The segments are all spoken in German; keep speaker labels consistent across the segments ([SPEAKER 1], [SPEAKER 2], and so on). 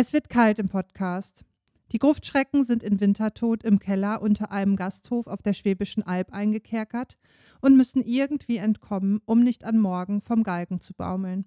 [SPEAKER 1] Es wird kalt im Podcast. Die Gruftschrecken sind in Wintertod im Keller unter einem Gasthof auf der Schwäbischen Alb eingekerkert und müssen irgendwie entkommen, um nicht an Morgen vom Galgen zu baumeln.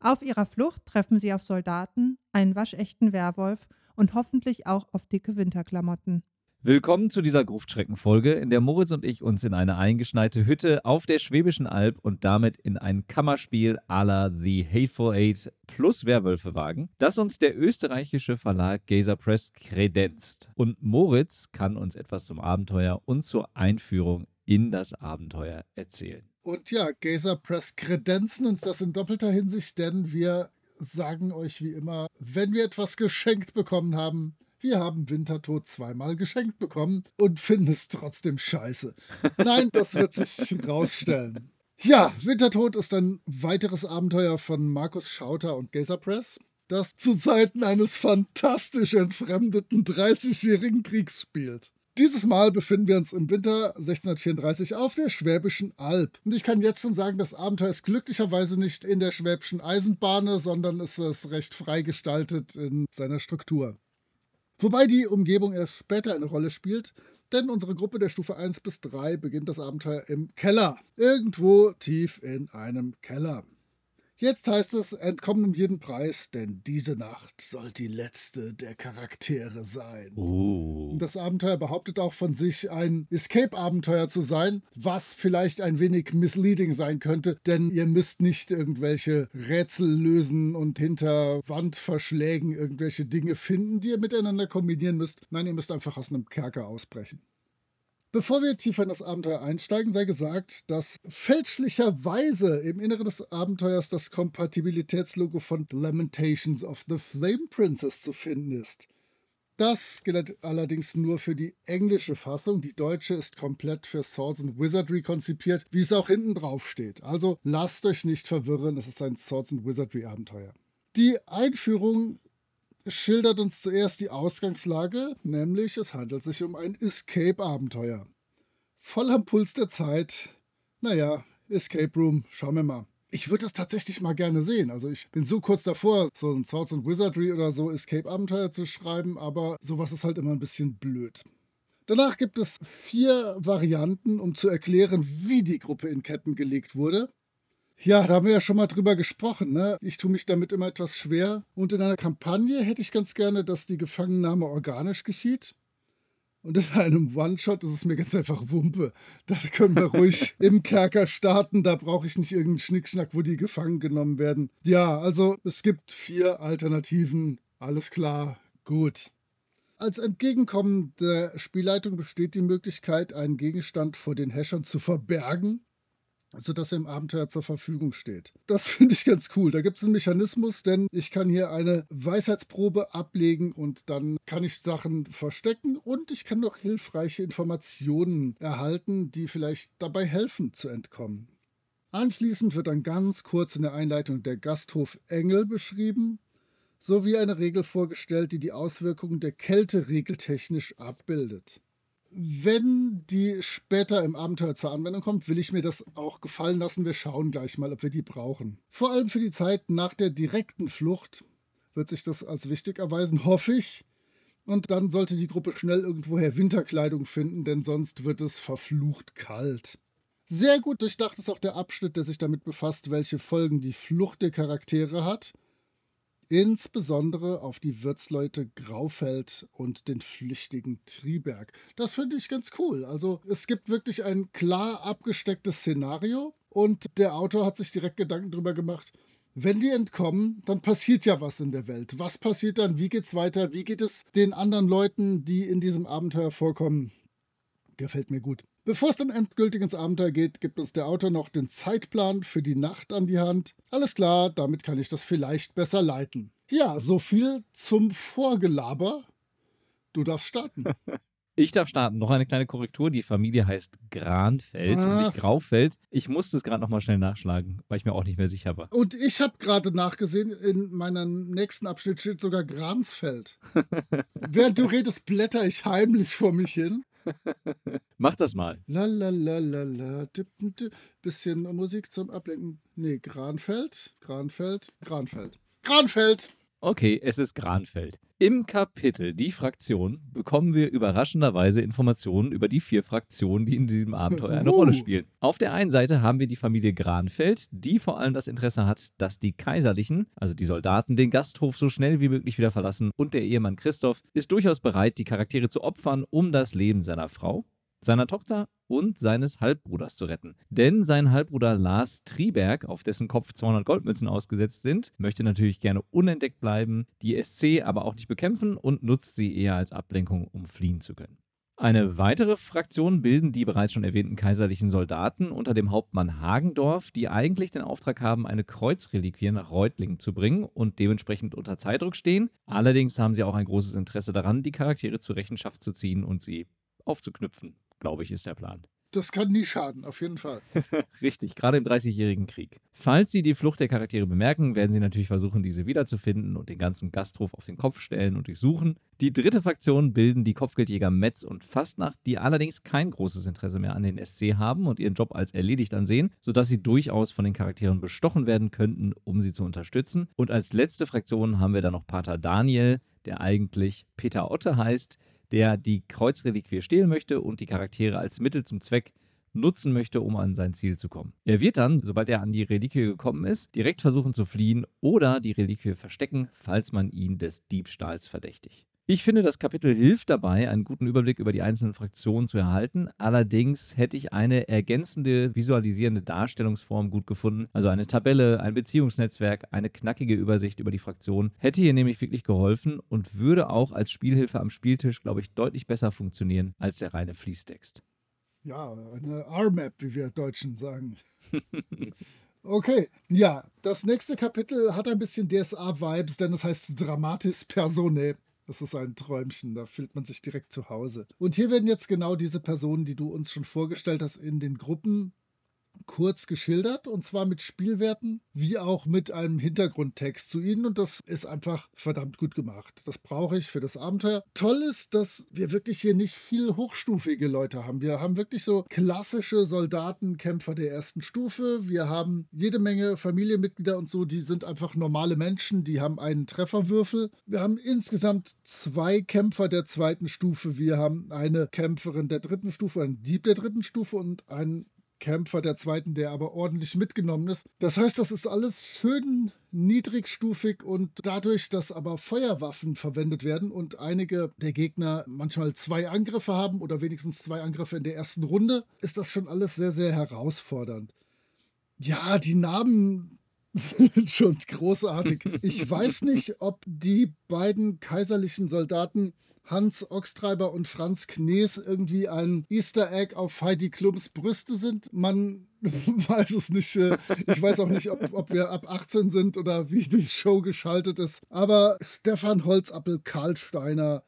[SPEAKER 1] Auf ihrer Flucht treffen sie auf Soldaten, einen waschechten Werwolf und hoffentlich auch auf dicke Winterklamotten.
[SPEAKER 2] Willkommen zu dieser Gruftschreckenfolge, in der Moritz und ich uns in eine eingeschneite Hütte auf der Schwäbischen Alb und damit in ein Kammerspiel à la The Hateful Eight plus Werwölfe wagen, das uns der österreichische Verlag Gazer Press kredenzt. Und Moritz kann uns etwas zum Abenteuer und zur Einführung in das Abenteuer erzählen.
[SPEAKER 3] Und ja, Gazer Press kredenzen uns das in doppelter Hinsicht, denn wir sagen euch wie immer, wenn wir etwas geschenkt bekommen haben, wir haben Wintertod zweimal geschenkt bekommen und finden es trotzdem scheiße. Nein, das wird sich rausstellen. Ja, Wintertod ist ein weiteres Abenteuer von Markus Schauter und Gazer Press, das zu Zeiten eines fantastisch entfremdeten 30-jährigen Kriegs spielt. Dieses Mal befinden wir uns im Winter 1634 auf der Schwäbischen Alb. Und ich kann jetzt schon sagen, das Abenteuer ist glücklicherweise nicht in der Schwäbischen Eisenbahn, sondern ist es recht frei gestaltet in seiner Struktur. Wobei die Umgebung erst später eine Rolle spielt, denn unsere Gruppe der Stufe 1 bis 3 beginnt das Abenteuer im Keller. Irgendwo tief in einem Keller. Jetzt heißt es, entkommen um jeden Preis, denn diese Nacht soll die letzte der Charaktere sein.
[SPEAKER 2] Oh.
[SPEAKER 3] Das Abenteuer behauptet auch von sich, ein Escape-Abenteuer zu sein, was vielleicht ein wenig misleading sein könnte, denn ihr müsst nicht irgendwelche Rätsel lösen und hinter Wandverschlägen irgendwelche Dinge finden, die ihr miteinander kombinieren müsst. Nein, ihr müsst einfach aus einem Kerker ausbrechen. Bevor wir tiefer in das Abenteuer einsteigen, sei gesagt, dass fälschlicherweise im Inneren des Abenteuers das Kompatibilitätslogo von Lamentations of the Flame Princess zu finden ist. Das gilt allerdings nur für die englische Fassung. Die deutsche ist komplett für Swords and Wizardry konzipiert, wie es auch hinten drauf steht. Also lasst euch nicht verwirren, es ist ein Swords and Wizardry Abenteuer. Die Einführung schildert uns zuerst die Ausgangslage, nämlich es handelt sich um ein Escape-Abenteuer. Voll am Puls der Zeit. Naja, Escape Room, schauen wir mal. Ich würde es tatsächlich mal gerne sehen. Also ich bin so kurz davor, so ein Swords and Wizardry oder so Escape-Abenteuer zu schreiben, aber sowas ist halt immer ein bisschen blöd. Danach gibt es vier Varianten, um zu erklären, wie die Gruppe in Ketten gelegt wurde. Ja, da haben wir ja schon mal drüber gesprochen. Ne? Ich tue mich damit immer etwas schwer. Und in einer Kampagne hätte ich ganz gerne, dass die Gefangennahme organisch geschieht. Und in einem One-Shot ist es mir ganz einfach Wumpe. Da können wir ruhig im Kerker starten. Da brauche ich nicht irgendeinen Schnickschnack, wo die gefangen genommen werden. Ja, also es gibt vier Alternativen. Alles klar, gut. Als Entgegenkommen der Spielleitung besteht die Möglichkeit, einen Gegenstand vor den Häschern zu verbergen sodass er im Abenteuer zur Verfügung steht. Das finde ich ganz cool. Da gibt es einen Mechanismus, denn ich kann hier eine Weisheitsprobe ablegen und dann kann ich Sachen verstecken und ich kann noch hilfreiche Informationen erhalten, die vielleicht dabei helfen zu entkommen. Anschließend wird dann ganz kurz in der Einleitung der Gasthof Engel beschrieben, sowie eine Regel vorgestellt, die die Auswirkungen der Kälte regeltechnisch abbildet wenn die später im Abenteuer zur Anwendung kommt, will ich mir das auch gefallen lassen. Wir schauen gleich mal, ob wir die brauchen. Vor allem für die Zeit nach der direkten Flucht wird sich das als wichtig erweisen, hoffe ich. Und dann sollte die Gruppe schnell irgendwoher Winterkleidung finden, denn sonst wird es verflucht kalt. Sehr gut durchdacht ist auch der Abschnitt, der sich damit befasst, welche Folgen die Flucht der Charaktere hat insbesondere auf die Wirtsleute Graufeld und den flüchtigen Triberg. Das finde ich ganz cool. Also es gibt wirklich ein klar abgestecktes Szenario und der Autor hat sich direkt Gedanken darüber gemacht, wenn die entkommen, dann passiert ja was in der Welt. Was passiert dann? Wie geht's weiter? Wie geht es den anderen Leuten, die in diesem Abenteuer vorkommen? Gefällt mir gut. Bevor es dann endgültig ins Abenteuer geht, gibt uns der Autor noch den Zeitplan für die Nacht an die Hand. Alles klar, damit kann ich das vielleicht besser leiten. Ja, so viel zum Vorgelaber. Du darfst starten.
[SPEAKER 2] Ich darf starten. Noch eine kleine Korrektur. Die Familie heißt Granfeld und nicht
[SPEAKER 3] Ach.
[SPEAKER 2] Graufeld. Ich musste es gerade nochmal schnell nachschlagen, weil ich mir auch nicht mehr sicher war.
[SPEAKER 3] Und ich habe gerade nachgesehen, in meinem nächsten Abschnitt steht sogar Gransfeld. Während du redest, blätter ich heimlich vor mich hin.
[SPEAKER 2] Mach das mal.
[SPEAKER 3] La la la la la. Tipp, tipp. Bisschen Musik zum Ablenken. Nee, Granfeld, Granfeld, Granfeld. Granfeld!
[SPEAKER 2] Okay, es ist Granfeld. Im Kapitel Die Fraktion bekommen wir überraschenderweise Informationen über die vier Fraktionen, die in diesem Abenteuer eine
[SPEAKER 3] Uh.
[SPEAKER 2] Rolle spielen. Auf der einen Seite haben wir die Familie Granfeld, die vor allem das Interesse hat, dass die Kaiserlichen, also die Soldaten, den Gasthof so schnell wie möglich wieder verlassen und der Ehemann Christoph ist durchaus bereit, die Charaktere zu opfern, um das Leben seiner Frau, seiner Tochter und seines Halbbruders zu retten. Denn sein Halbbruder Lars Triberg, auf dessen Kopf 200 Goldmünzen ausgesetzt sind, möchte natürlich gerne unentdeckt bleiben, die SC aber auch nicht bekämpfen und nutzt sie eher als Ablenkung, um fliehen zu können. Eine weitere Fraktion bilden die bereits schon erwähnten kaiserlichen Soldaten unter dem Hauptmann Hagendorf, die eigentlich den Auftrag haben, eine Kreuzreliquie nach Reutlingen zu bringen und dementsprechend unter Zeitdruck stehen. Allerdings haben sie auch ein großes Interesse daran, die Charaktere zur Rechenschaft zu ziehen und sie aufzuknüpfen, glaube ich, ist der Plan.
[SPEAKER 3] Das kann nie schaden, auf jeden Fall.
[SPEAKER 2] Richtig, gerade im Dreißigjährigen Krieg. Falls Sie die Flucht der Charaktere bemerken, werden Sie natürlich versuchen, diese wiederzufinden und den ganzen Gasthof auf den Kopf stellen und durchsuchen. Die dritte Fraktion bilden die Kopfgeldjäger Metz und Fastnacht, die allerdings kein großes Interesse mehr an den SC haben und ihren Job als erledigt ansehen, sodass sie durchaus von den Charakteren bestochen werden könnten, um sie zu unterstützen. Und als letzte Fraktion haben wir dann noch Pater Daniel, der eigentlich Peter Otte heißt, der die Kreuzreliquie stehlen möchte und die Charaktere als Mittel zum Zweck nutzen möchte, um an sein Ziel zu kommen. Er wird dann, sobald er an die Reliquie gekommen ist, direkt versuchen zu fliehen oder die Reliquie verstecken, falls man ihn des Diebstahls verdächtigt. Ich finde, das Kapitel hilft dabei, einen guten Überblick über die einzelnen Fraktionen zu erhalten. Allerdings hätte ich eine ergänzende visualisierende Darstellungsform gut gefunden. Also eine Tabelle, ein Beziehungsnetzwerk, eine knackige Übersicht über die Fraktionen. Hätte hier nämlich wirklich geholfen und würde auch als Spielhilfe am Spieltisch, glaube ich, deutlich besser funktionieren als der reine Fließtext.
[SPEAKER 3] Ja, eine R-Map, wie wir Deutschen sagen. Okay, ja, das nächste Kapitel hat ein bisschen DSA-Vibes, denn es heißt Dramatis Personae. Das ist ein Träumchen, da fühlt man sich direkt zu Hause. Und hier werden jetzt genau diese Personen, die du uns schon vorgestellt hast, in den Gruppen kurz geschildert und zwar mit Spielwerten wie auch mit einem Hintergrundtext zu ihnen und das ist einfach verdammt gut gemacht. Das brauche ich für das Abenteuer. Toll ist, dass wir wirklich hier nicht viel hochstufige Leute haben. Wir haben wirklich so klassische Soldatenkämpfer der ersten Stufe. Wir haben jede Menge Familienmitglieder und so, die sind einfach normale Menschen, die haben einen Trefferwürfel. Wir haben insgesamt zwei Kämpfer der zweiten Stufe. Wir haben eine Kämpferin der dritten Stufe, einen Dieb der dritten Stufe und einen Kämpfer der zweiten, der aber ordentlich mitgenommen ist. Das heißt, das ist alles schön niedrigstufig und dadurch, dass aber Feuerwaffen verwendet werden und einige der Gegner manchmal zwei Angriffe haben oder wenigstens zwei Angriffe in der ersten Runde, ist das schon alles sehr, sehr herausfordernd. Ja, die Namen sind schon großartig. Ich weiß nicht, ob die beiden kaiserlichen Soldaten Hans Oxtreiber und Franz Knees irgendwie ein Easter Egg auf Heidi Klums Brüste sind. Man weiß es nicht. äh, Ich weiß auch nicht, ob, ob wir ab 18 sind oder wie die Show geschaltet ist. Aber Stefan Holzappel, Karl Steiner,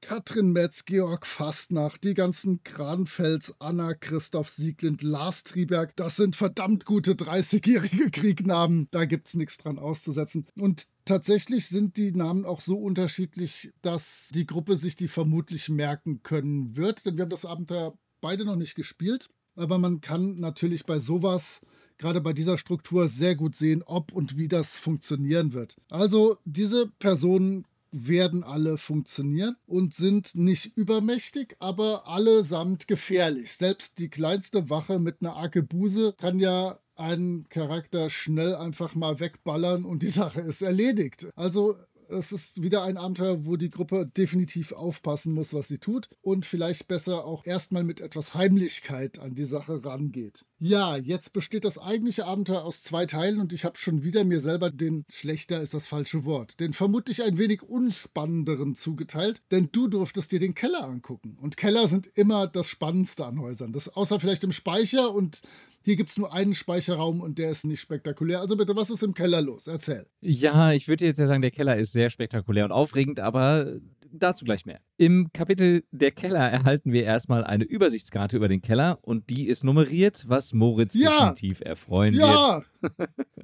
[SPEAKER 3] Katrin Metz, Georg Fastnacht, die ganzen Kranfels, Anna, Christoph Sieglind, Lars Trieberg, das sind verdammt gute 30-jährige Kriegnamen. Da gibt's nichts dran auszusetzen. Und tatsächlich sind die Namen auch so unterschiedlich, dass die Gruppe sich die vermutlich merken können wird. Denn wir haben das Abenteuer beide noch nicht gespielt. Aber man kann natürlich bei sowas gerade bei dieser Struktur sehr gut sehen, ob und wie das funktionieren wird. Also diese Personen werden alle funktionieren und sind nicht übermächtig, aber allesamt gefährlich. Selbst die kleinste Wache mit einer Arkebuse kann ja einen Charakter schnell einfach mal wegballern und die Sache ist erledigt. Also Es ist wieder ein Abenteuer, wo die Gruppe definitiv aufpassen muss, was sie tut und vielleicht besser auch erstmal mit etwas Heimlichkeit an die Sache rangeht. Ja, jetzt besteht das eigentliche Abenteuer aus zwei Teilen und ich habe schon wieder mir selber den schlechter ist das falsche Wort, den vermutlich ein wenig unspannenderen zugeteilt, denn du durftest dir den Keller angucken und Keller sind immer das Spannendste an Häusern. Das außer vielleicht im Speicher und hier gibt es nur einen Speicherraum und der ist nicht spektakulär. Also bitte, was ist im Keller los? Erzähl.
[SPEAKER 2] Ja, ich würde jetzt ja sagen, der Keller ist sehr spektakulär und aufregend, aber dazu gleich mehr. Im Kapitel Der Keller erhalten wir erstmal eine Übersichtskarte über den Keller und die ist nummeriert, was Moritz
[SPEAKER 3] Ja.
[SPEAKER 2] definitiv erfreuen wird.
[SPEAKER 3] Ja,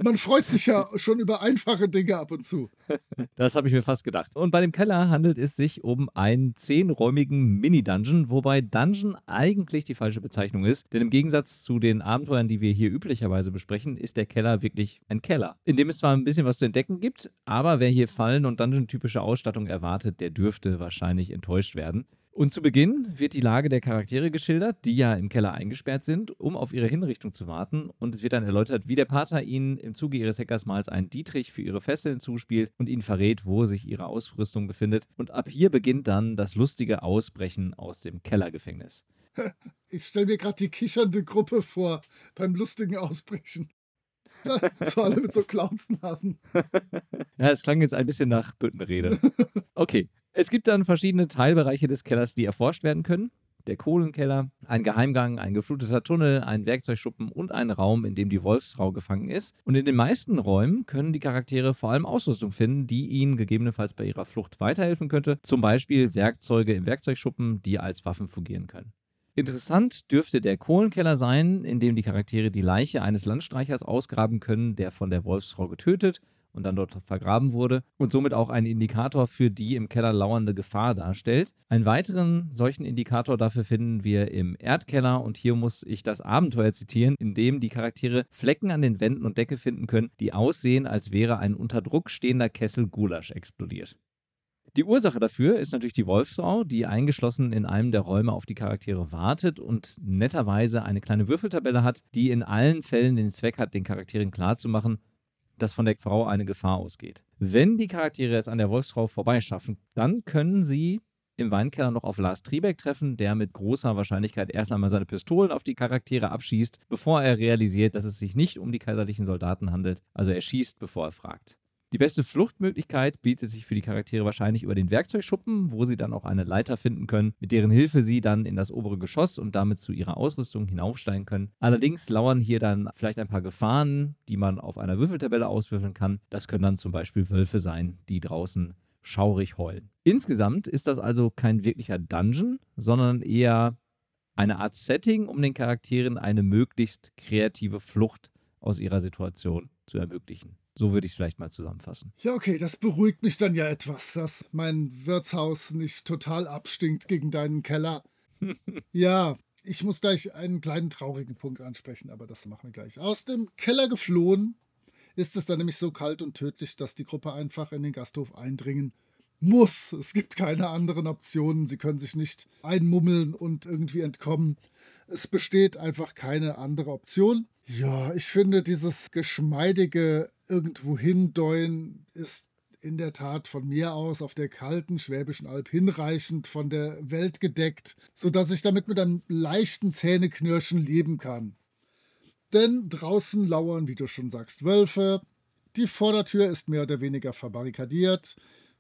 [SPEAKER 3] man freut sich ja schon über einfache Dinge ab und zu.
[SPEAKER 2] Das habe ich mir fast gedacht. Und bei dem Keller handelt es sich um einen zehnräumigen Mini-Dungeon, wobei Dungeon eigentlich die falsche Bezeichnung ist, denn im Gegensatz zu den Abenteuern, die wir hier üblicherweise besprechen, ist der Keller wirklich ein Keller, in dem es zwar ein bisschen was zu entdecken gibt, aber wer hier Fallen und Dungeon-typische Ausstattung erwartet, der dürfte wahrscheinlich enttäuscht werden. Und zu Beginn wird die Lage der Charaktere geschildert, die ja im Keller eingesperrt sind, um auf ihre Hinrichtung zu warten. Und es wird dann erläutert, wie der Pater ihnen im Zuge ihres Hackersmals einen Dietrich für ihre Fesseln zuspielt und ihnen verrät, wo sich ihre Ausrüstung befindet. Und ab hier beginnt dann das lustige Ausbrechen aus dem Kellergefängnis.
[SPEAKER 3] Ich stelle mir gerade die kichernde Gruppe vor beim lustigen Ausbrechen. so alle mit so Clownsnasen.
[SPEAKER 2] Ja, es klang jetzt ein bisschen nach Büttenrede. Okay. Es gibt dann verschiedene Teilbereiche des Kellers, die erforscht werden können. Der Kohlenkeller, ein Geheimgang, ein gefluteter Tunnel, ein Werkzeugschuppen und ein Raum, in dem die Wolfsfrau gefangen ist. Und in den meisten Räumen können die Charaktere vor allem Ausrüstung finden, die ihnen gegebenenfalls bei ihrer Flucht weiterhelfen könnte. Zum Beispiel Werkzeuge im Werkzeugschuppen, die als Waffen fungieren können. Interessant dürfte der Kohlenkeller sein, in dem die Charaktere die Leiche eines Landstreichers ausgraben können, der von der Wolfsfrau getötet und dann dort vergraben wurde und somit auch einen Indikator für die im Keller lauernde Gefahr darstellt. Einen weiteren solchen Indikator dafür finden wir im Erdkeller und hier muss ich das Abenteuer zitieren, in dem die Charaktere Flecken an den Wänden und Decke finden können, die aussehen, als wäre ein unter Druck stehender Kessel Gulasch explodiert. Die Ursache dafür ist natürlich die Wolfsfrau, die eingeschlossen in einem der Räume auf die Charaktere wartet und netterweise eine kleine Würfeltabelle hat, die in allen Fällen den Zweck hat, den Charakteren klarzumachen, dass von der Frau eine Gefahr ausgeht. Wenn die Charaktere es an der Wolfsfrau vorbeischaffen, dann können sie im Weinkeller noch auf Lars Triebeck treffen, der mit großer Wahrscheinlichkeit erst einmal seine Pistolen auf die Charaktere abschießt, bevor er realisiert, dass es sich nicht um die kaiserlichen Soldaten handelt. Also er schießt, bevor er fragt. Die beste Fluchtmöglichkeit bietet sich für die Charaktere wahrscheinlich über den Werkzeugschuppen, wo sie dann auch eine Leiter finden können, mit deren Hilfe sie dann in das obere Geschoss und damit zu ihrer Ausrüstung hinaufsteigen können. Allerdings lauern hier dann vielleicht ein paar Gefahren, die man auf einer Würfeltabelle auswürfeln kann. Das können dann zum Beispiel Wölfe sein, die draußen schaurig heulen. Insgesamt ist das also kein wirklicher Dungeon, sondern eher eine Art Setting, um den Charakteren eine möglichst kreative Flucht aus ihrer Situation zu ermöglichen. So würde ich es vielleicht mal zusammenfassen.
[SPEAKER 3] Ja, okay, das beruhigt mich dann ja etwas, dass mein Wirtshaus nicht total abstinkt gegen deinen Keller. ja, ich muss gleich einen kleinen traurigen Punkt ansprechen, aber das machen wir gleich. Aus dem Keller geflohen ist es dann nämlich so kalt und tödlich, dass die Gruppe einfach in den Gasthof eindringen muss. Es gibt keine anderen Optionen. Sie können sich nicht einmummeln und irgendwie entkommen. Es besteht einfach keine andere Option. Ja, ich finde, dieses geschmeidige irgendwo hindeuen ist in der Tat von mir aus auf der kalten Schwäbischen Alb hinreichend von der Welt gedeckt, sodass ich damit mit einem leichten Zähneknirschen leben kann. Denn draußen lauern, wie du schon sagst, Wölfe. Die Vordertür ist mehr oder weniger verbarrikadiert.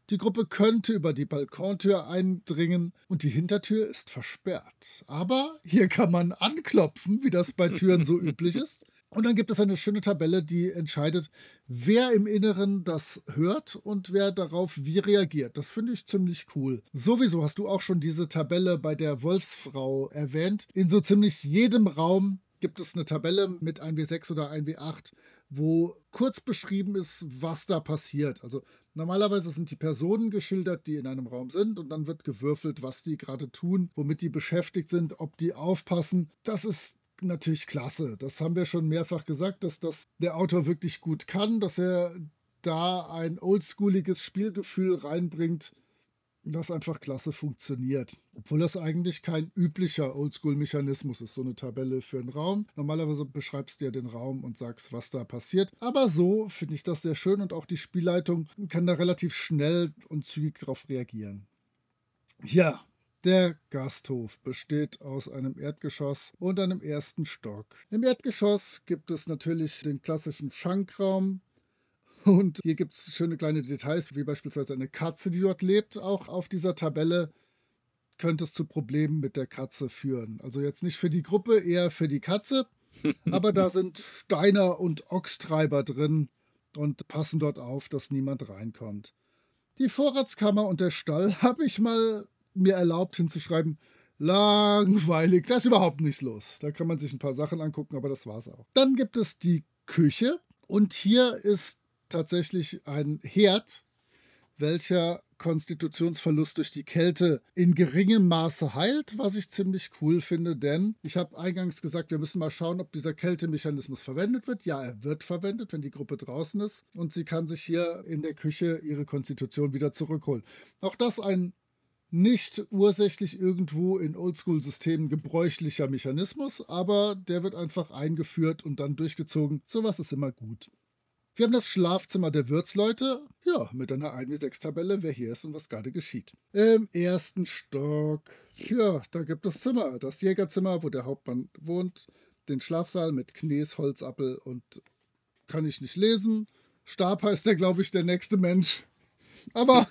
[SPEAKER 3] Die Gruppe könnte über die Balkontür eindringen und die Hintertür ist versperrt. Aber hier kann man anklopfen, wie das bei Türen so üblich ist. Und dann gibt es eine schöne Tabelle, die entscheidet, wer im Inneren das hört und wer darauf wie reagiert. Das finde ich ziemlich cool. Sowieso hast du auch schon diese Tabelle bei der Wolfsfrau erwähnt. In so ziemlich jedem Raum gibt es eine Tabelle mit 1W6 oder 1W8, wo kurz beschrieben ist, was da passiert. Also normalerweise sind die Personen geschildert, die in einem Raum sind und dann wird gewürfelt, was die gerade tun, womit die beschäftigt sind, ob die aufpassen. Das ist natürlich klasse. Das haben wir schon mehrfach gesagt, dass das der Autor wirklich gut kann, dass er da ein oldschooliges Spielgefühl reinbringt. das einfach klasse funktioniert. Obwohl das eigentlich kein üblicher Oldschool-Mechanismus ist, so eine Tabelle für einen Raum. Normalerweise beschreibst du ja den Raum und sagst, was da passiert. Aber so finde ich das sehr schön und auch die Spielleitung kann da relativ schnell und zügig darauf reagieren. Ja, der Gasthof besteht aus einem Erdgeschoss und einem ersten Stock. Im Erdgeschoss gibt es natürlich den klassischen Schankraum, und hier gibt es schöne kleine Details, wie beispielsweise eine Katze, die dort lebt. Auch auf dieser Tabelle könnte es zu Problemen mit der Katze führen. Also jetzt nicht für die Gruppe, eher für die Katze. Aber da sind Steiner und Ochstreiber drin und passen dort auf, dass niemand reinkommt. Die Vorratskammer und der Stall habe ich mal mir erlaubt hinzuschreiben. Langweilig, da ist überhaupt nichts los. Da kann man sich ein paar Sachen angucken, aber das war's auch. Dann gibt es die Küche und hier ist tatsächlich ein Herd, welcher Konstitutionsverlust durch die Kälte in geringem Maße heilt, was ich ziemlich cool finde, denn ich habe eingangs gesagt, wir müssen mal schauen, ob dieser Kältemechanismus verwendet wird. Ja, er wird verwendet, wenn die Gruppe draußen ist und sie kann sich hier in der Küche ihre Konstitution wieder zurückholen. Auch das ein nicht ursächlich irgendwo in Oldschool-Systemen gebräuchlicher Mechanismus, aber der wird einfach eingeführt und dann durchgezogen. Sowas ist immer gut. Wir haben das Schlafzimmer der Wirtsleute. Ja, mit einer 1 wie 6 Tabelle, wer hier ist und was gerade geschieht. Im ersten Stock. Ja, da gibt es Zimmer. Das Jägerzimmer, wo der Hauptmann wohnt. Den Schlafsaal mit Knees, Holzappel und kann ich nicht lesen. Stab heißt der, glaube ich, der nächste Mensch. Aber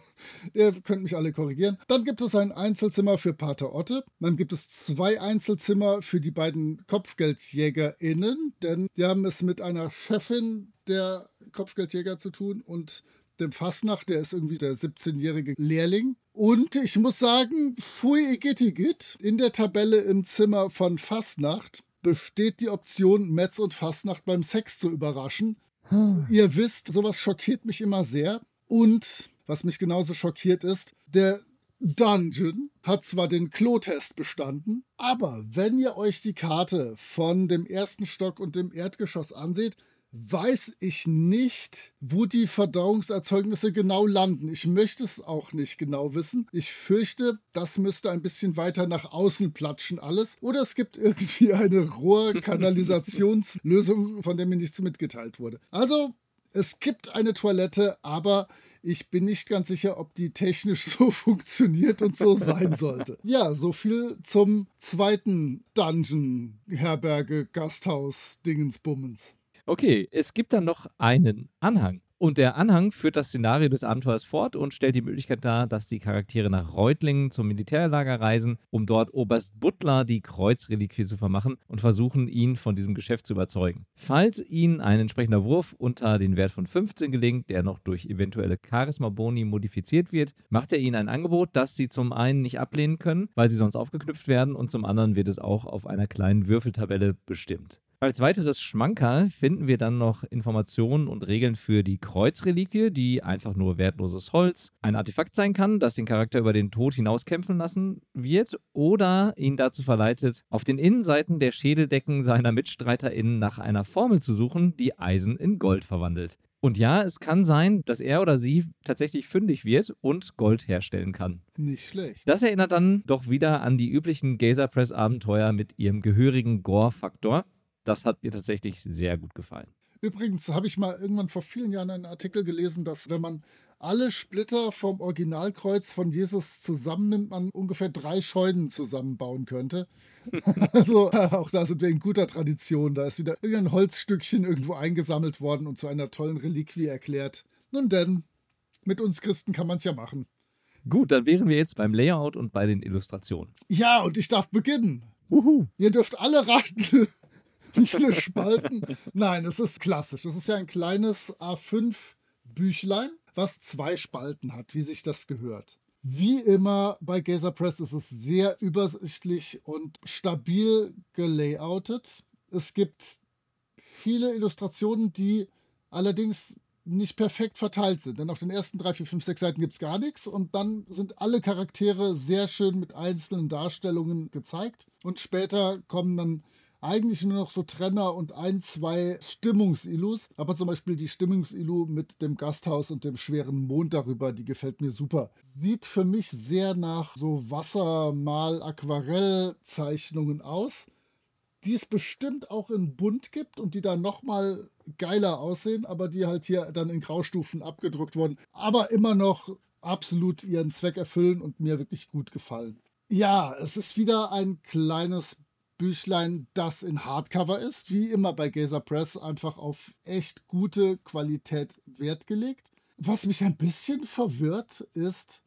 [SPEAKER 3] ihr könnt mich alle korrigieren. Dann gibt es ein Einzelzimmer für Pater Otte. Dann gibt es zwei Einzelzimmer für die beiden KopfgeldjägerInnen, denn wir haben es mit einer Chefin der Kopfgeldjäger zu tun und dem Fassnacht, der ist irgendwie der 17-jährige Lehrling. Und ich muss sagen, pfui igittigit, in der Tabelle im Zimmer von Fassnacht besteht die Option, Metz und Fassnacht beim Sex zu überraschen. Hm. Ihr wisst, sowas schockiert mich immer sehr. Und was mich genauso schockiert ist, der Dungeon hat zwar den Klo-Test bestanden, aber wenn ihr euch die Karte von dem ersten Stock und dem Erdgeschoss anseht, weiß ich nicht, wo die Verdauungserzeugnisse genau landen. Ich möchte es auch nicht genau wissen. Ich fürchte, das müsste ein bisschen weiter nach außen platschen alles. Oder es gibt irgendwie eine Rohrkanalisationslösung, von der mir nichts mitgeteilt wurde. Also es gibt eine Toilette, aber ich bin nicht ganz sicher, ob die technisch so funktioniert und so sein sollte. Ja, so viel zum zweiten Dungeon, Herberge, Gasthaus, Dingensbummens.
[SPEAKER 2] Okay, es gibt dann noch einen Anhang. Und der Anhang führt das Szenario des Abenteuers fort und stellt die Möglichkeit dar, dass die Charaktere nach Reutlingen zum Militärlager reisen, um dort Oberst Butler die Kreuzreliquie zu vermachen und versuchen, ihn von diesem Geschäft zu überzeugen. Falls ihnen ein entsprechender Wurf unter den Wert von 15 gelingt, der noch durch eventuelle Charisma-Boni modifiziert wird, macht er ihnen ein Angebot, das sie zum einen nicht ablehnen können, weil sie sonst aufgeknüpft werden und zum anderen wird es auch auf einer kleinen Würfeltabelle bestimmt. Als weiteres Schmankerl finden wir dann noch Informationen und Regeln für die Kreuzreliquie, die einfach nur wertloses Holz, ein Artefakt sein kann, das den Charakter über den Tod hinauskämpfen lassen wird oder ihn dazu verleitet, auf den Innenseiten der Schädeldecken seiner MitstreiterInnen nach einer Formel zu suchen, die Eisen in Gold verwandelt. Und ja, es kann sein, dass er oder sie tatsächlich fündig wird und Gold herstellen kann.
[SPEAKER 3] Nicht schlecht.
[SPEAKER 2] Das erinnert dann doch wieder an die üblichen Gazer Press Abenteuer mit ihrem gehörigen Gore-Faktor. Das hat mir tatsächlich sehr gut gefallen.
[SPEAKER 3] Übrigens habe ich mal irgendwann vor vielen Jahren einen Artikel gelesen, dass wenn man alle Splitter vom Originalkreuz von Jesus zusammennimmt, man ungefähr drei Scheunen zusammenbauen könnte. also auch da sind wir in guter Tradition. Da ist wieder irgendein Holzstückchen irgendwo eingesammelt worden und zu einer tollen Reliquie erklärt. Nun denn, mit uns Christen kann man es ja machen.
[SPEAKER 2] Gut, dann wären wir jetzt beim Layout und bei den Illustrationen.
[SPEAKER 3] Ja, und ich darf beginnen.
[SPEAKER 2] Uhu.
[SPEAKER 3] Ihr dürft alle raten, wie viele Spalten? Nein, es ist klassisch. Es ist ja ein kleines A5-Büchlein, was zwei Spalten hat, wie sich das gehört. Wie immer bei Gazer Press ist es sehr übersichtlich und stabil gelayoutet. Es gibt viele Illustrationen, die allerdings nicht perfekt verteilt sind. Denn auf den ersten drei, vier, fünf, sechs Seiten gibt es gar nichts und dann sind alle Charaktere sehr schön mit einzelnen Darstellungen gezeigt. Und später kommen dann eigentlich nur noch so Trenner und ein, zwei Stimmungsilus. Aber zum Beispiel die Stimmungsilu mit dem Gasthaus und dem schweren Mond darüber, die gefällt mir super. Sieht für mich sehr nach so Wassermal-Aquarellzeichnungen aus die es bestimmt auch in bunt gibt und die dann nochmal geiler aussehen, aber die halt hier dann in Graustufen abgedruckt wurden, aber immer noch absolut ihren Zweck erfüllen und mir wirklich gut gefallen. Ja, es ist wieder ein kleines Büchlein, das in Hardcover ist, wie immer bei Gazer Press, einfach auf echt gute Qualität Wert gelegt. Was mich ein bisschen verwirrt ist,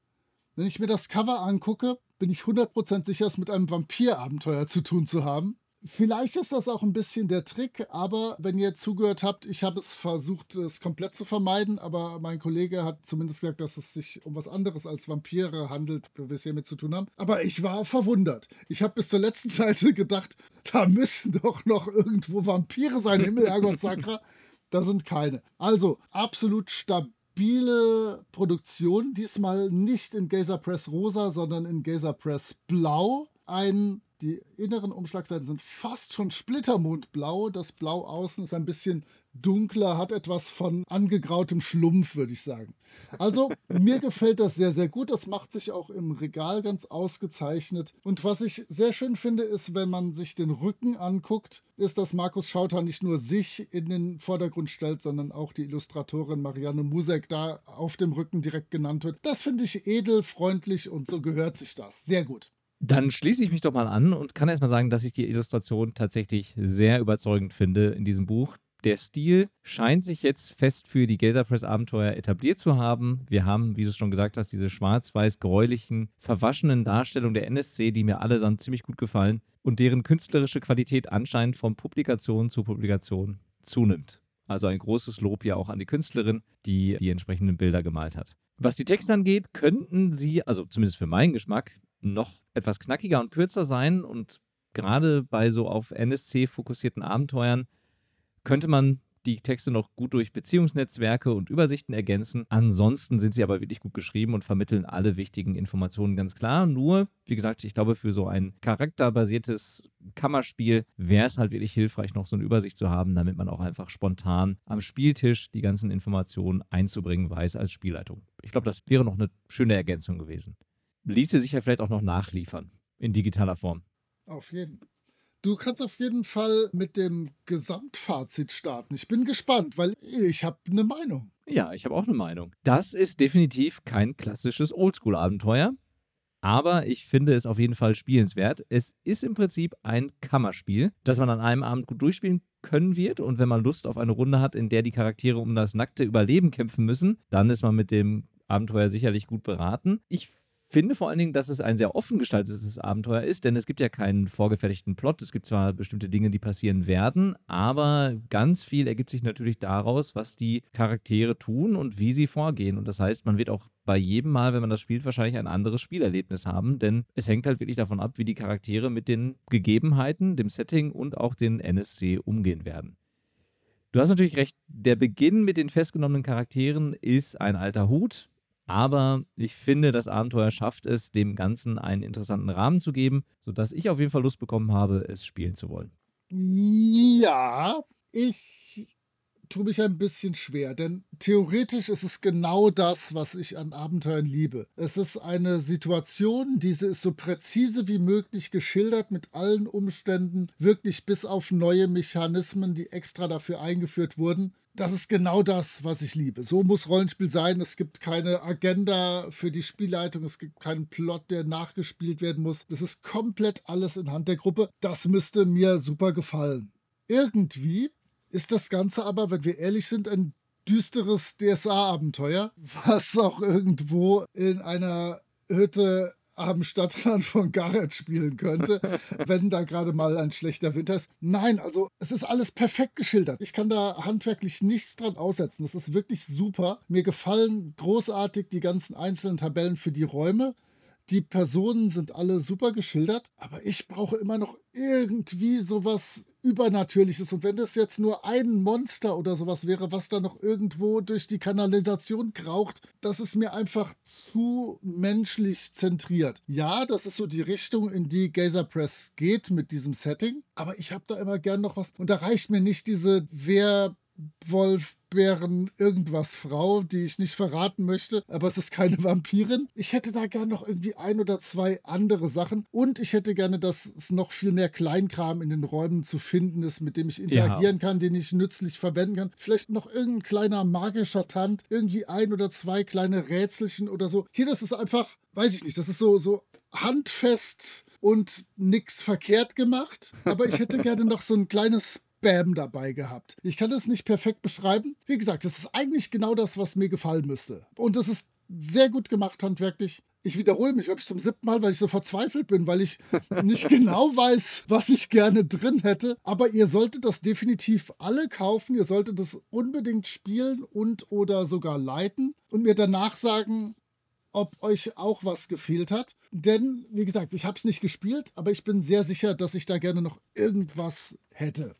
[SPEAKER 3] wenn ich mir das Cover angucke, bin ich 100% sicher, es mit einem Vampirabenteuer zu tun zu haben. Vielleicht ist das auch ein bisschen der Trick, aber wenn ihr zugehört habt, ich habe es versucht, es komplett zu vermeiden, aber mein Kollege hat zumindest gesagt, dass es sich um was anderes als Vampire handelt, wie wir es hiermit zu tun haben. Aber ich war verwundert. Ich habe bis zur letzten Seite gedacht, da müssen doch noch irgendwo Vampire sein, Himmel, Herrgott, Sakra. Da sind keine. Also, absolut stabile Produktion. Diesmal nicht in Gazer Press Rosa, sondern in Gazer Press Blau. Ein die inneren Umschlagseiten sind fast schon splittermondblau. Das Blau außen ist ein bisschen dunkler, hat etwas von angegrautem Schlumpf, würde ich sagen. Also, mir gefällt das sehr, sehr gut. Das macht sich auch im Regal ganz ausgezeichnet. Und was ich sehr schön finde, ist, wenn man sich den Rücken anguckt, ist, dass Markus Schauter nicht nur sich in den Vordergrund stellt, sondern auch die Illustratorin Marianne Musek da auf dem Rücken direkt genannt wird. Das finde ich edel, freundlich und so gehört sich das. Sehr gut.
[SPEAKER 2] Dann schließe ich mich doch mal an und kann erstmal sagen, dass ich die Illustration tatsächlich sehr überzeugend finde in diesem Buch. Der Stil scheint sich jetzt fest für die Gazer Press Abenteuer etabliert zu haben. Wir haben, wie du es schon gesagt hast, diese schwarz-weiß-gräulichen, verwaschenen Darstellungen der NSC, die mir alle dann ziemlich gut gefallen und deren künstlerische Qualität anscheinend von Publikation zu Publikation zunimmt. Also ein großes Lob ja auch an die Künstlerin, die die entsprechenden Bilder gemalt hat. Was die Texte angeht, könnten sie, also zumindest für meinen Geschmack, noch etwas knackiger und kürzer sein und gerade bei so auf NSC fokussierten Abenteuern könnte man die Texte noch gut durch Beziehungsnetzwerke und Übersichten ergänzen. Ansonsten sind sie aber wirklich gut geschrieben und vermitteln alle wichtigen Informationen ganz klar. Nur, wie gesagt, ich glaube, für so ein charakterbasiertes Kammerspiel wäre es halt wirklich hilfreich, noch so eine Übersicht zu haben, damit man auch einfach spontan am Spieltisch die ganzen Informationen einzubringen weiß als Spielleitung. Ich glaube, das wäre noch eine schöne Ergänzung gewesen ließe sich ja vielleicht auch noch nachliefern in digitaler Form.
[SPEAKER 3] Auf jeden. Du kannst auf jeden Fall mit dem Gesamtfazit starten. Ich bin gespannt, weil ich habe eine Meinung.
[SPEAKER 2] Ja, ich habe auch eine Meinung. Das ist definitiv kein klassisches Oldschool-Abenteuer, aber ich finde es auf jeden Fall spielenswert. Es ist im Prinzip ein Kammerspiel, das man an einem Abend gut durchspielen können wird. Und wenn man Lust auf eine Runde hat, in der die Charaktere um das nackte Überleben kämpfen müssen, dann ist man mit dem Abenteuer sicherlich gut beraten. Ich finde vor allen Dingen, dass es ein sehr offen gestaltetes Abenteuer ist, denn es gibt ja keinen vorgefertigten Plot. Es gibt zwar bestimmte Dinge, die passieren werden, aber ganz viel ergibt sich natürlich daraus, was die Charaktere tun und wie sie vorgehen. Und das heißt, man wird auch bei jedem Mal, wenn man das spielt, wahrscheinlich ein anderes Spielerlebnis haben, denn es hängt halt wirklich davon ab, wie die Charaktere mit den Gegebenheiten, dem Setting und auch den NSC umgehen werden. Du hast natürlich recht, der Beginn mit den festgenommenen Charakteren ist ein alter Hut. Aber ich finde, das Abenteuer schafft es, dem Ganzen einen interessanten Rahmen zu geben, sodass ich auf jeden Fall Lust bekommen habe, es spielen zu wollen.
[SPEAKER 3] Ja, ich tue mich ein bisschen schwer, denn theoretisch ist es genau das, was ich an Abenteuern liebe. Es ist eine Situation, diese ist so präzise wie möglich geschildert mit allen Umständen, wirklich bis auf neue Mechanismen, die extra dafür eingeführt wurden das ist genau das, was ich liebe. So muss Rollenspiel sein. Es gibt keine Agenda für die Spielleitung. Es gibt keinen Plot, der nachgespielt werden muss. Das ist komplett alles in Hand der Gruppe. Das müsste mir super gefallen. Irgendwie ist das Ganze aber, wenn wir ehrlich sind, ein düsteres DSA-Abenteuer, was auch irgendwo in einer Hütte am Stadtrand von Gareth spielen könnte, wenn da gerade mal ein schlechter Winter ist. Nein, also es ist alles perfekt geschildert. Ich kann da handwerklich nichts dran aussetzen. Das ist wirklich super. Mir gefallen großartig die ganzen einzelnen Tabellen für die Räume. Die Personen sind alle super geschildert, aber ich brauche immer noch irgendwie sowas Übernatürliches. Und wenn das jetzt nur ein Monster oder sowas wäre, was da noch irgendwo durch die Kanalisation kraucht, das ist mir einfach zu menschlich zentriert. Ja, das ist so die Richtung, in die Gazer Press geht mit diesem Setting. Aber ich habe da immer gern noch was. Und da reicht mir nicht diese Wehrwolf Bären irgendwas Frau, die ich nicht verraten möchte, aber es ist keine Vampirin. Ich hätte da gerne noch irgendwie ein oder zwei andere Sachen und ich hätte gerne, dass es noch viel mehr Kleinkram in den Räumen zu finden ist, mit dem ich interagieren ja. kann, den ich nützlich verwenden kann. Vielleicht noch irgendein kleiner magischer Tand, irgendwie ein oder zwei kleine Rätselchen oder so. Hier, das ist einfach, weiß ich nicht, das ist so, so handfest und nichts verkehrt gemacht. Aber ich hätte gerne noch so ein kleines Bam dabei gehabt. Ich kann das nicht perfekt beschreiben. Wie gesagt, das ist eigentlich genau das, was mir gefallen müsste. Und das ist sehr gut gemacht handwerklich. Ich wiederhole mich, glaube ich, zum siebten Mal, weil ich so verzweifelt bin, weil ich nicht genau weiß, was ich gerne drin hätte. Aber ihr solltet das definitiv alle kaufen. Ihr solltet das unbedingt spielen und oder sogar leiten und mir danach sagen, ob euch auch was gefehlt hat. Denn, wie gesagt, ich habe es nicht gespielt, aber ich bin sehr sicher, dass ich da gerne noch irgendwas hätte.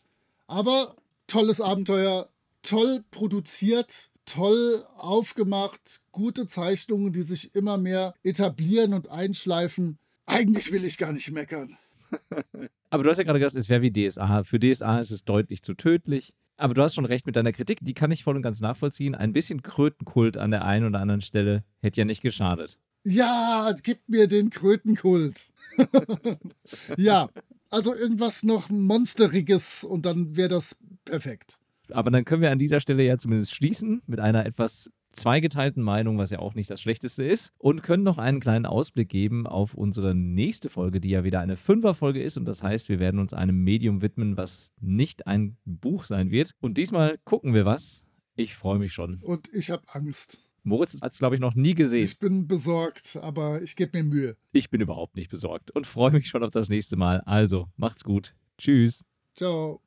[SPEAKER 3] Aber tolles Abenteuer, toll produziert, toll aufgemacht, gute Zeichnungen, die sich immer mehr etablieren und einschleifen. Eigentlich will ich gar nicht meckern.
[SPEAKER 2] Aber du hast ja gerade gesagt, es wäre wie DSA. Für DSA ist es deutlich zu tödlich. Aber du hast schon recht mit deiner Kritik, die kann ich voll und ganz nachvollziehen. Ein bisschen Krötenkult an der einen oder anderen Stelle hätte ja nicht geschadet.
[SPEAKER 3] Ja, gib mir den Krötenkult. ja, also irgendwas noch Monsteriges und dann wäre das perfekt.
[SPEAKER 2] Aber dann können wir an dieser Stelle ja zumindest schließen mit einer etwas zweigeteilten Meinung, was ja auch nicht das Schlechteste ist, und können noch einen kleinen Ausblick geben auf unsere nächste Folge, die ja wieder eine Fünferfolge ist. Und das heißt, wir werden uns einem Medium widmen, was nicht ein Buch sein wird. Und diesmal gucken wir was. Ich freue mich schon.
[SPEAKER 3] Und ich habe Angst.
[SPEAKER 2] Moritz hat es, glaube ich, noch nie gesehen.
[SPEAKER 3] Ich bin besorgt, aber ich gebe mir Mühe.
[SPEAKER 2] Ich bin überhaupt nicht besorgt und freue mich schon auf das nächste Mal. Also, macht's gut. Tschüss.
[SPEAKER 3] Ciao.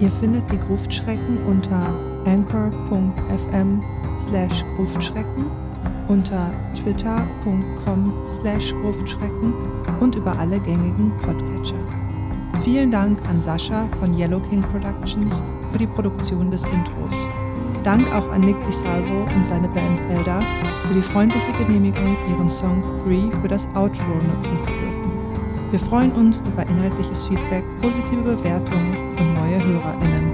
[SPEAKER 1] Ihr findet die Gruftschrecken unter anchor.fm slash Gruftschrecken, unter twitter.com slash Gruftschrecken und über alle gängigen Podcatcher. Vielen Dank an Sascha von Yellow King Productions für die Produktion des Intros. Dank auch an Nick DiSalvo und seine Band Elda für die freundliche Genehmigung, ihren Song 3 für das Outro nutzen zu dürfen. Wir freuen uns über inhaltliches Feedback, positive Bewertungen und neue HörerInnen.